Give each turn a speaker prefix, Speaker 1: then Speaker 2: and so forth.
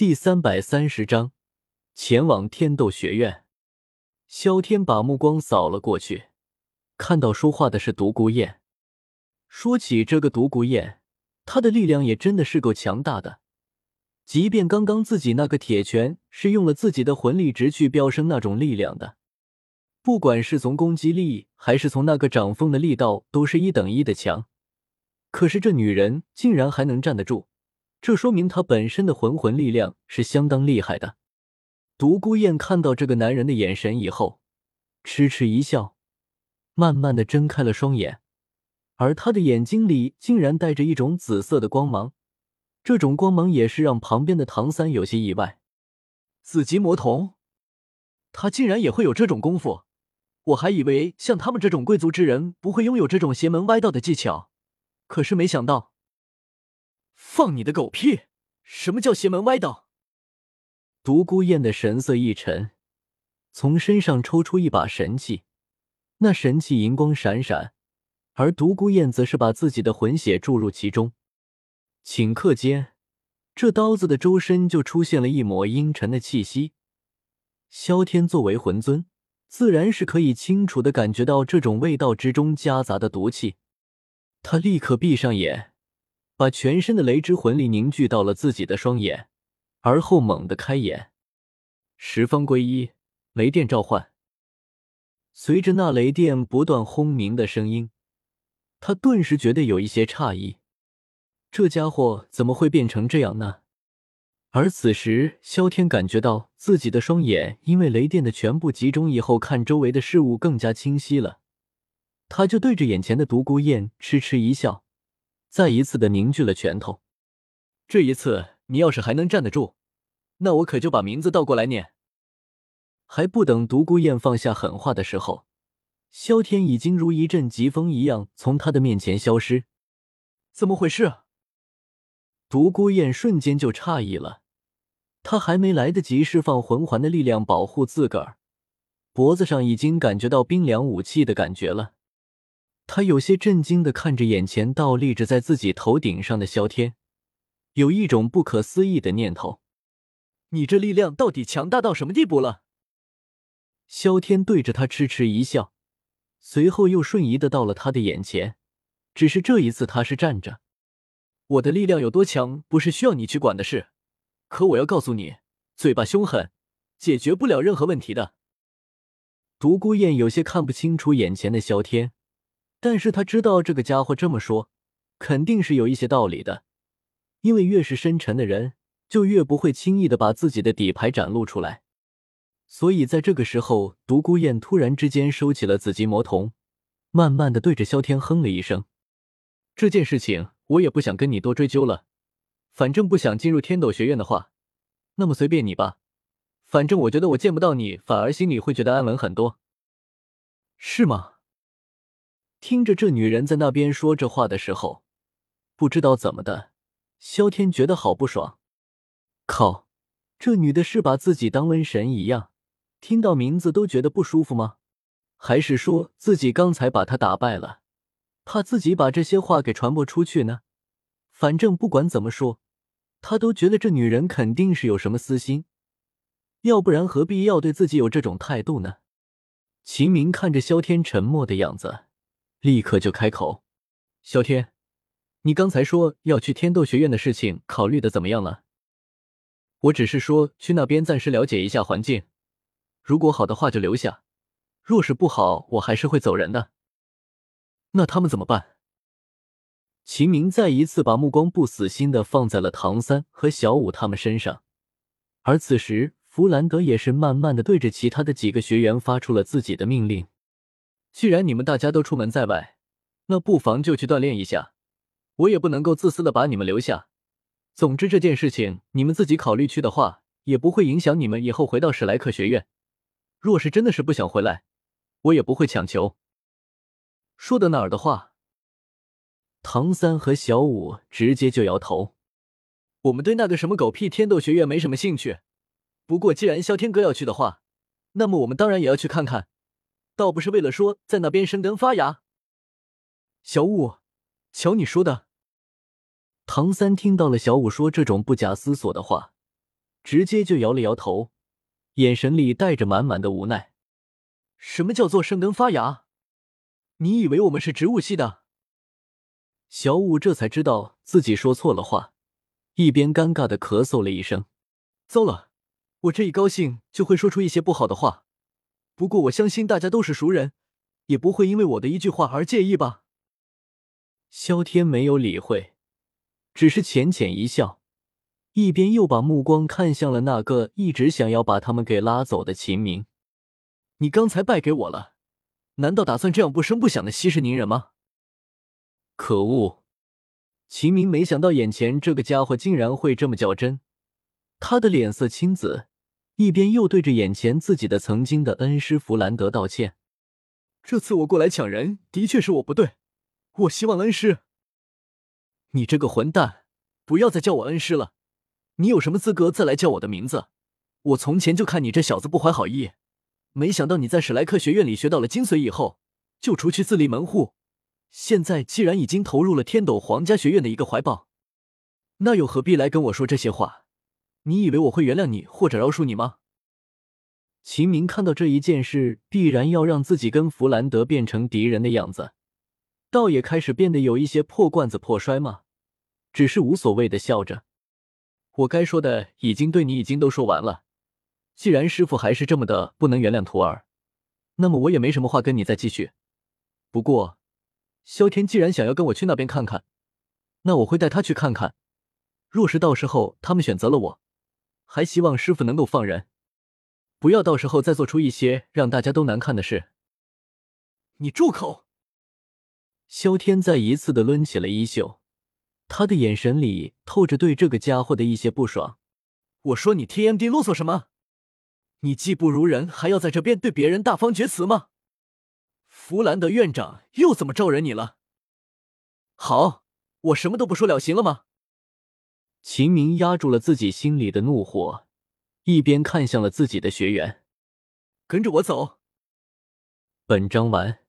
Speaker 1: 第三百三十章，前往天斗学院。萧天把目光扫了过去，看到说话的是独孤雁。说起这个独孤雁，他的力量也真的是够强大的。即便刚刚自己那个铁拳是用了自己的魂力值去飙升那种力量的，不管是从攻击力还是从那个掌风的力道，都是一等一的强。可是这女人竟然还能站得住。这说明他本身的魂魂力量是相当厉害的。独孤雁看到这个男人的眼神以后，痴痴一笑，慢慢的睁开了双眼，而他的眼睛里竟然带着一种紫色的光芒，这种光芒也是让旁边的唐三有些意外。紫极魔瞳，他竟然也会有这种功夫，我还以为像他们这种贵族之人不会拥有这种邪门歪道的技巧，可是没想到。放你的狗屁！什么叫邪门歪道？独孤雁的神色一沉，从身上抽出一把神器，那神器银光闪闪，而独孤雁则是把自己的魂血注入其中。顷刻间，这刀子的周身就出现了一抹阴沉的气息。萧天作为魂尊，自然是可以清楚的感觉到这种味道之中夹杂的毒气。他立刻闭上眼。把全身的雷之魂力凝聚到了自己的双眼，而后猛地开眼，十方归一，雷电召唤。随着那雷电不断轰鸣的声音，他顿时觉得有一些诧异：这家伙怎么会变成这样呢？而此时，萧天感觉到自己的双眼因为雷电的全部集中以后，看周围的事物更加清晰了。他就对着眼前的独孤雁痴痴一笑。再一次的凝聚了拳头，这一次你要是还能站得住，那我可就把名字倒过来念。还不等独孤雁放下狠话的时候，萧天已经如一阵疾风一样从他的面前消失。怎么回事？独孤雁瞬间就诧异了，他还没来得及释放魂环的力量保护自个儿，脖子上已经感觉到冰凉武器的感觉了。他有些震惊的看着眼前倒立着在自己头顶上的萧天，有一种不可思议的念头：你这力量到底强大到什么地步了？萧天对着他痴痴一笑，随后又瞬移的到了他的眼前，只是这一次他是站着。我的力量有多强，不是需要你去管的事，可我要告诉你，嘴巴凶狠，解决不了任何问题的。独孤雁有些看不清楚眼前的萧天。但是他知道这个家伙这么说，肯定是有一些道理的，因为越是深沉的人，就越不会轻易的把自己的底牌展露出来。所以在这个时候，独孤雁突然之间收起了紫极魔瞳，慢慢的对着萧天哼了一声：“这件事情我也不想跟你多追究了，反正不想进入天斗学院的话，那么随便你吧。反正我觉得我见不到你，反而心里会觉得安稳很多，是吗？”听着这女人在那边说这话的时候，不知道怎么的，萧天觉得好不爽。靠，这女的是把自己当瘟神一样，听到名字都觉得不舒服吗？还是说自己刚才把她打败了，怕自己把这些话给传播出去呢？反正不管怎么说，他都觉得这女人肯定是有什么私心，要不然何必要对自己有这种态度呢？秦明看着萧天沉默的样子。立刻就开口：“萧天，你刚才说要去天斗学院的事情，考虑的怎么样了？我只是说去那边暂时了解一下环境，如果好的话就留下，若是不好，我还是会走人的。那他们怎么办？”秦明再一次把目光不死心的放在了唐三和小五他们身上，而此时弗兰德也是慢慢的对着其他的几个学员发出了自己的命令。既然你们大家都出门在外，那不妨就去锻炼一下。我也不能够自私的把你们留下。总之这件事情你们自己考虑去的话，也不会影响你们以后回到史莱克学院。若是真的是不想回来，我也不会强求。说的哪儿的话？唐三和小五直接就摇头。我们对那个什么狗屁天斗学院没什么兴趣。不过既然萧天哥要去的话，那么我们当然也要去看看。倒不是为了说在那边生根发芽。小五，瞧你说的。唐三听到了小五说这种不假思索的话，直接就摇了摇头，眼神里带着满满的无奈。什么叫做生根发芽？你以为我们是植物系的？小五这才知道自己说错了话，一边尴尬的咳嗽了一声。糟了，我这一高兴就会说出一些不好的话。不过我相信大家都是熟人，也不会因为我的一句话而介意吧。萧天没有理会，只是浅浅一笑，一边又把目光看向了那个一直想要把他们给拉走的秦明。你刚才败给我了，难道打算这样不声不响的息事宁人吗？可恶！秦明没想到眼前这个家伙竟然会这么较真，他的脸色青紫，一边又对着眼前自己的曾经的恩师弗兰德道歉。这次我过来抢人，的确是我不对。我希望恩师，你这个混蛋，不要再叫我恩师了。你有什么资格再来叫我的名字？我从前就看你这小子不怀好意，没想到你在史莱克学院里学到了精髓以后，就除去自立门户。现在既然已经投入了天斗皇家学院的一个怀抱，那又何必来跟我说这些话？你以为我会原谅你或者饶恕你吗？秦明看到这一件事必然要让自己跟弗兰德变成敌人的样子。倒也开始变得有一些破罐子破摔嘛，只是无所谓的笑着。我该说的已经对你已经都说完了。既然师傅还是这么的不能原谅徒儿，那么我也没什么话跟你再继续。不过，萧天既然想要跟我去那边看看，那我会带他去看看。若是到时候他们选择了我，还希望师傅能够放人，不要到时候再做出一些让大家都难看的事。你住口！萧天再一次的抡起了衣袖，他的眼神里透着对这个家伙的一些不爽。我说你 TMD 啰嗦什么？你技不如人，还要在这边对别人大放厥词吗？弗兰德院长又怎么招惹你了？好，我什么都不说了，行了吗？秦明压住了自己心里的怒火，一边看向了自己的学员，跟着我走。本章完。